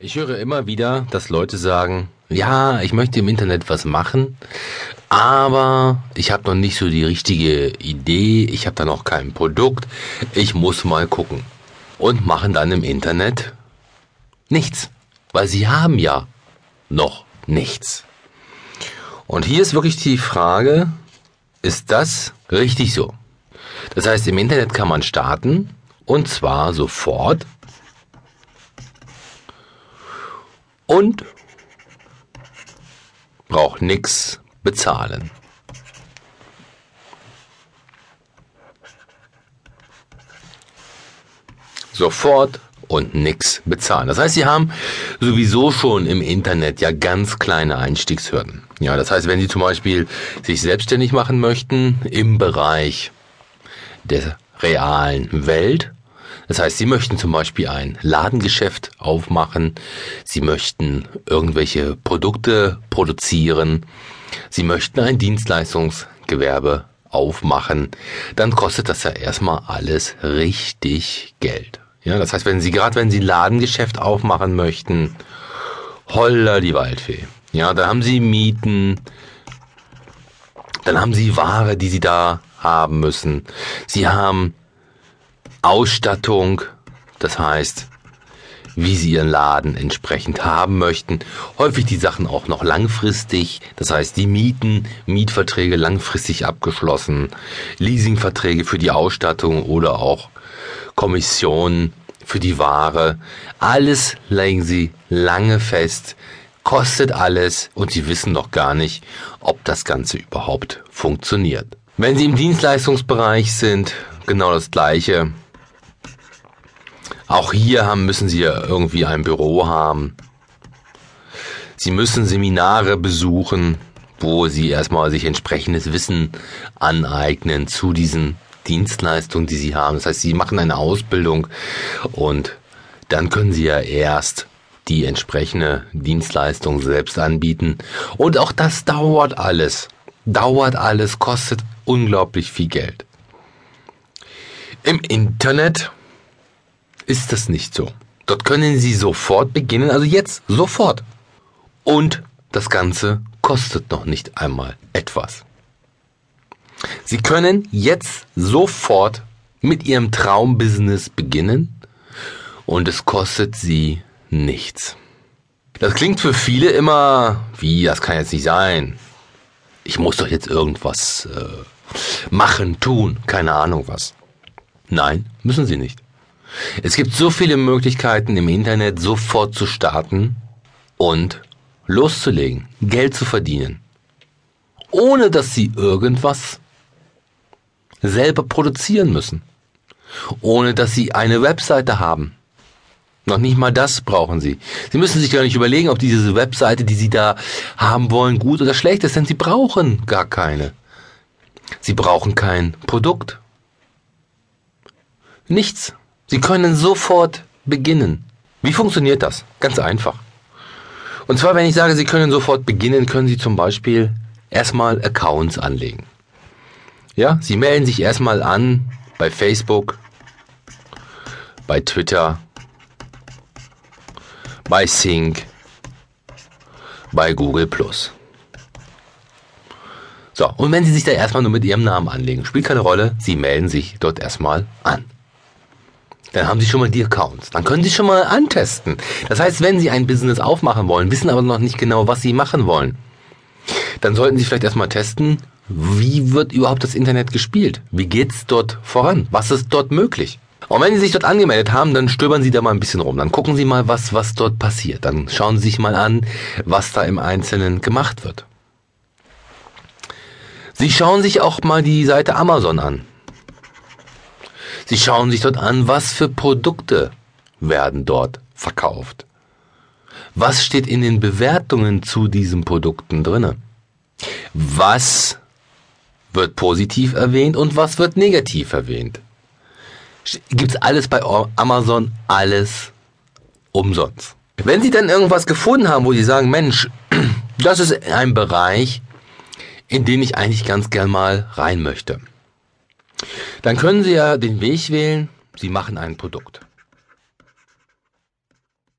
Ich höre immer wieder, dass Leute sagen, ja, ich möchte im Internet was machen, aber ich habe noch nicht so die richtige Idee, ich habe da noch kein Produkt, ich muss mal gucken. Und machen dann im Internet nichts, weil sie haben ja noch nichts. Und hier ist wirklich die Frage, ist das richtig so? Das heißt, im Internet kann man starten und zwar sofort und braucht nichts bezahlen. Sofort und nichts bezahlen. Das heißt, Sie haben sowieso schon im Internet ja ganz kleine Einstiegshürden. Ja, das heißt, wenn Sie zum Beispiel sich selbstständig machen möchten im Bereich der realen Welt, das heißt, Sie möchten zum Beispiel ein Ladengeschäft aufmachen, Sie möchten irgendwelche Produkte produzieren, Sie möchten ein Dienstleistungsgewerbe aufmachen, dann kostet das ja erstmal alles richtig Geld. Ja, das heißt, wenn Sie gerade wenn Sie ein Ladengeschäft aufmachen möchten, holla die Waldfee. Ja, da haben Sie Mieten, dann haben Sie Ware, die Sie da haben müssen. Sie haben Ausstattung, das heißt, wie sie ihren Laden entsprechend haben möchten. Häufig die Sachen auch noch langfristig, das heißt die Mieten, Mietverträge langfristig abgeschlossen, Leasingverträge für die Ausstattung oder auch Kommissionen für die Ware. Alles legen sie lange fest, kostet alles und sie wissen noch gar nicht, ob das Ganze überhaupt funktioniert. Wenn Sie im Dienstleistungsbereich sind, genau das gleiche. Auch hier haben, müssen Sie ja irgendwie ein Büro haben. Sie müssen Seminare besuchen, wo Sie erstmal sich entsprechendes Wissen aneignen zu diesen Dienstleistungen, die Sie haben. Das heißt, Sie machen eine Ausbildung und dann können Sie ja erst die entsprechende Dienstleistung selbst anbieten. Und auch das dauert alles. Dauert alles, kostet unglaublich viel Geld. Im Internet ist das nicht so. Dort können Sie sofort beginnen, also jetzt sofort. Und das Ganze kostet noch nicht einmal etwas. Sie können jetzt sofort mit Ihrem Traumbusiness beginnen und es kostet Sie nichts. Das klingt für viele immer wie, das kann jetzt nicht sein. Ich muss doch jetzt irgendwas äh, machen, tun, keine Ahnung was. Nein, müssen Sie nicht. Es gibt so viele Möglichkeiten im Internet sofort zu starten und loszulegen, Geld zu verdienen, ohne dass Sie irgendwas selber produzieren müssen, ohne dass Sie eine Webseite haben. Noch nicht mal das brauchen Sie. Sie müssen sich gar nicht überlegen, ob diese Webseite, die Sie da haben wollen, gut oder schlecht ist, denn Sie brauchen gar keine. Sie brauchen kein Produkt. Nichts. Sie können sofort beginnen. Wie funktioniert das? Ganz einfach. Und zwar, wenn ich sage, Sie können sofort beginnen, können Sie zum Beispiel erstmal Accounts anlegen. Ja, Sie melden sich erstmal an bei Facebook, bei Twitter, bei Sync, bei Google Plus. So, und wenn Sie sich da erstmal nur mit Ihrem Namen anlegen, spielt keine Rolle, Sie melden sich dort erstmal an. Dann haben Sie schon mal die Accounts. Dann können Sie schon mal antesten. Das heißt, wenn Sie ein Business aufmachen wollen, wissen aber noch nicht genau, was Sie machen wollen, dann sollten Sie vielleicht erstmal testen, wie wird überhaupt das Internet gespielt? Wie geht's dort voran? Was ist dort möglich? Und wenn Sie sich dort angemeldet haben, dann stöbern Sie da mal ein bisschen rum. Dann gucken Sie mal, was, was dort passiert. Dann schauen Sie sich mal an, was da im Einzelnen gemacht wird. Sie schauen sich auch mal die Seite Amazon an. Sie schauen sich dort an, was für Produkte werden dort verkauft. Was steht in den Bewertungen zu diesen Produkten drinne? Was wird positiv erwähnt und was wird negativ erwähnt? Gibt's alles bei Amazon, alles umsonst. Wenn Sie dann irgendwas gefunden haben, wo Sie sagen, Mensch, das ist ein Bereich, in den ich eigentlich ganz gern mal rein möchte. Dann können Sie ja den Weg wählen, Sie machen ein Produkt.